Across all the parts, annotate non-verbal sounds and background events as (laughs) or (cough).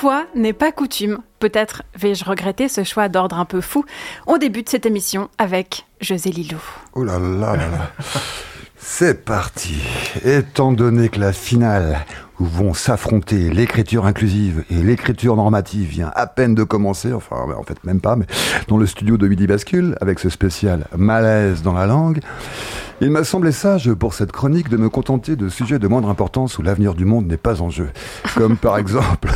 fois n'est pas coutume. Peut-être vais-je regretter ce choix d'ordre un peu fou. On débute cette émission avec José Lilou. Oh là là là là. C'est parti. Étant donné que la finale où vont s'affronter l'écriture inclusive et l'écriture normative vient à peine de commencer, enfin en fait même pas, mais dans le studio de Midi Bascule, avec ce spécial malaise dans la langue, il m'a semblé sage pour cette chronique de me contenter de sujets de moindre importance où l'avenir du monde n'est pas en jeu. Comme par (laughs) exemple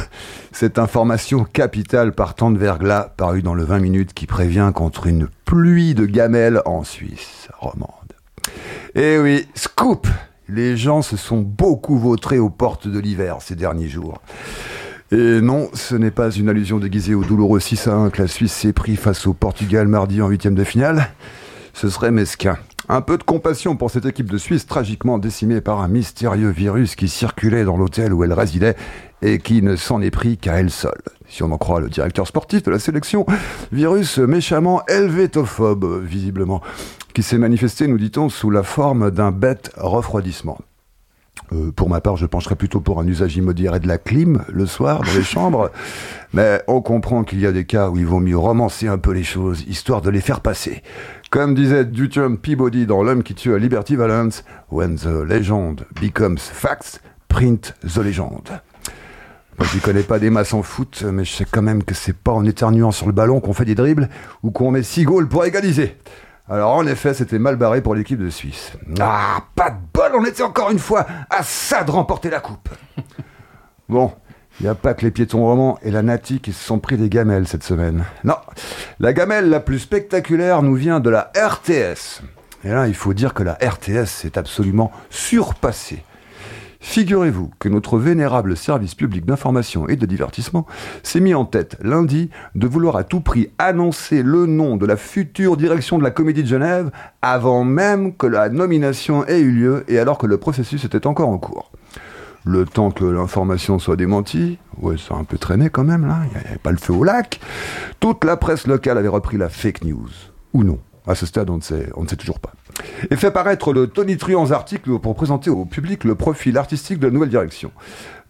cette information capitale partant de verglas parue dans le 20 minutes qui prévient contre une pluie de gamelles en Suisse romande. Eh oui, scoop les gens se sont beaucoup vautrés aux portes de l'hiver ces derniers jours. Et non, ce n'est pas une allusion déguisée au douloureux 6 à 1 que la Suisse s'est pris face au Portugal mardi en huitième de finale. Ce serait mesquin. Un peu de compassion pour cette équipe de Suisse tragiquement décimée par un mystérieux virus qui circulait dans l'hôtel où elle résidait et qui ne s'en est pris qu'à elle seule. Si on en croit le directeur sportif de la sélection, virus méchamment helvétophobe, visiblement qui s'est manifesté, nous dit-on, sous la forme d'un bête refroidissement. Euh, pour ma part, je pencherais plutôt pour un usage immodéré de la clim le soir dans les chambres, (laughs) mais on comprend qu'il y a des cas où il vaut mieux romancer un peu les choses, histoire de les faire passer. Comme disait Dutton Peabody dans L'homme qui tue à Liberty Valance, When the legend becomes facts, print the legend. Moi, je connais pas des masses en foot, mais je sais quand même que c'est pas en éternuant sur le ballon qu'on fait des dribbles ou qu'on met six goals pour égaliser. Alors en effet, c'était mal barré pour l'équipe de Suisse. Ah, pas de bol, on était encore une fois à ça de remporter la coupe. Bon, il n'y a pas que les piétons romans et la Nati qui se sont pris des gamelles cette semaine. Non, la gamelle la plus spectaculaire nous vient de la RTS. Et là, il faut dire que la RTS s'est absolument surpassée. Figurez-vous que notre vénérable service public d'information et de divertissement s'est mis en tête lundi de vouloir à tout prix annoncer le nom de la future direction de la Comédie de Genève avant même que la nomination ait eu lieu et alors que le processus était encore en cours. Le temps que l'information soit démentie, ouais, ça a un peu traîné quand même là, il n'y avait pas le feu au lac, toute la presse locale avait repris la fake news. Ou non. À ce stade, on ne sait, on ne sait toujours pas et fait paraître le tonitruant article pour présenter au public le profil artistique de la nouvelle direction.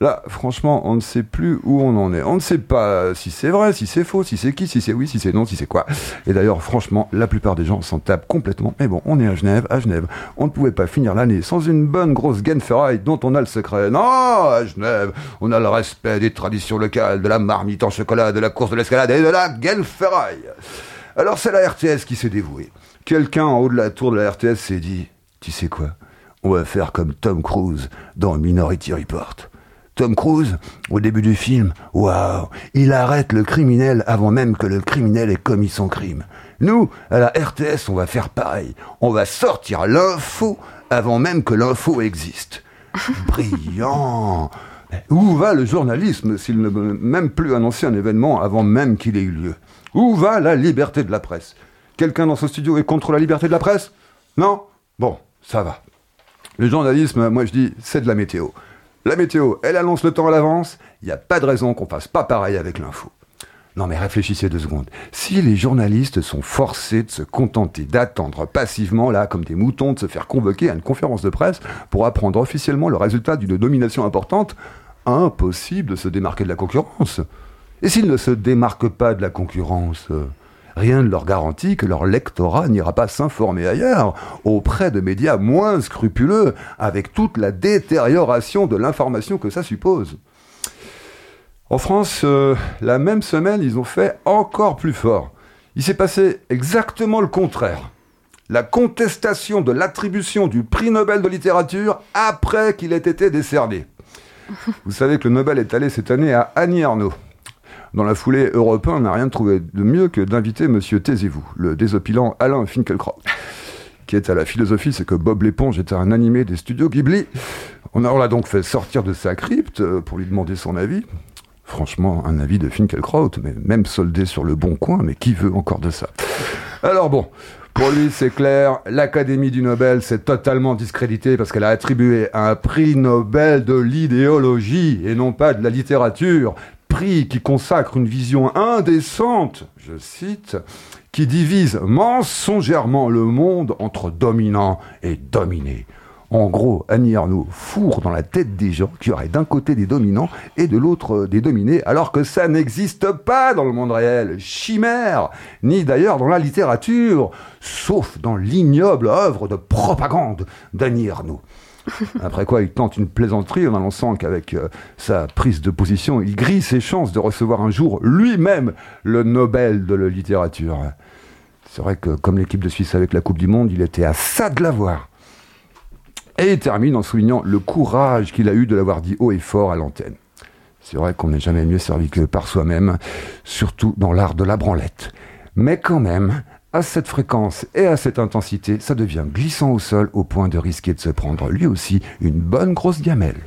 Là, franchement, on ne sait plus où on en est. On ne sait pas si c'est vrai, si c'est faux, si c'est qui, si c'est oui, si c'est non, si c'est quoi. Et d'ailleurs, franchement, la plupart des gens s'en tapent complètement. Mais bon, on est à Genève, à Genève. On ne pouvait pas finir l'année sans une bonne grosse ferraille dont on a le secret. Non, à Genève, on a le respect des traditions locales, de la marmite en chocolat, de la course de l'escalade et de la ferraille. Alors c'est la RTS qui s'est dévouée. Quelqu'un en haut de la tour de la RTS s'est dit, tu sais quoi, on va faire comme Tom Cruise dans Minority Report. Tom Cruise, au début du film, waouh, il arrête le criminel avant même que le criminel ait commis son crime. Nous, à la RTS, on va faire pareil. On va sortir l'info avant même que l'info existe. (laughs) Brillant Où va le journalisme s'il ne veut même plus annoncer un événement avant même qu'il ait eu lieu? Où va la liberté de la presse? Quelqu'un dans ce studio est contre la liberté de la presse? Non? Bon, ça va. Le journalisme, moi je dis, c'est de la météo. La météo, elle annonce le temps à l'avance, il n'y a pas de raison qu'on fasse pas pareil avec l'info. Non mais réfléchissez deux secondes. Si les journalistes sont forcés de se contenter d'attendre passivement, là, comme des moutons, de se faire convoquer à une conférence de presse pour apprendre officiellement le résultat d'une domination importante, impossible de se démarquer de la concurrence. Et s'ils ne se démarquent pas de la concurrence, euh, rien ne leur garantit que leur lectorat n'ira pas s'informer ailleurs, auprès de médias moins scrupuleux, avec toute la détérioration de l'information que ça suppose. En France, euh, la même semaine, ils ont fait encore plus fort. Il s'est passé exactement le contraire. La contestation de l'attribution du prix Nobel de littérature après qu'il ait été décerné. Vous savez que le Nobel est allé cette année à Annie Arnaud. Dans la foulée, Europe 1 n'a rien trouvé de mieux que d'inviter Monsieur Taisez-vous, le désopilant Alain Finkielkraut, qui est à la philosophie, c'est que Bob l'éponge était un animé des studios Ghibli. On l'a donc fait sortir de sa crypte euh, pour lui demander son avis. Franchement, un avis de Finkielkraut, mais même soldé sur le bon coin, mais qui veut encore de ça? Alors bon, pour lui, c'est clair, l'Académie du Nobel s'est totalement discréditée parce qu'elle a attribué un prix Nobel de l'idéologie et non pas de la littérature qui consacre une vision indécente, je cite, qui divise mensongèrement le monde entre dominant et dominé. En gros, Annie Arnaud fourre dans la tête des gens qu'il y aurait d'un côté des dominants et de l'autre euh, des dominés, alors que ça n'existe pas dans le monde réel. Chimère Ni d'ailleurs dans la littérature, sauf dans l'ignoble œuvre de propagande d'Annie Arnaud. (laughs) Après quoi, il tente une plaisanterie en annonçant qu'avec euh, sa prise de position, il grille ses chances de recevoir un jour lui-même le Nobel de la littérature. C'est vrai que comme l'équipe de Suisse avec la Coupe du Monde, il était à ça de l'avoir. Et il termine en soulignant le courage qu'il a eu de l'avoir dit haut et fort à l'antenne. C'est vrai qu'on n'est jamais mieux servi que par soi-même, surtout dans l'art de la branlette. Mais quand même, à cette fréquence et à cette intensité, ça devient glissant au sol au point de risquer de se prendre lui aussi une bonne grosse gamelle.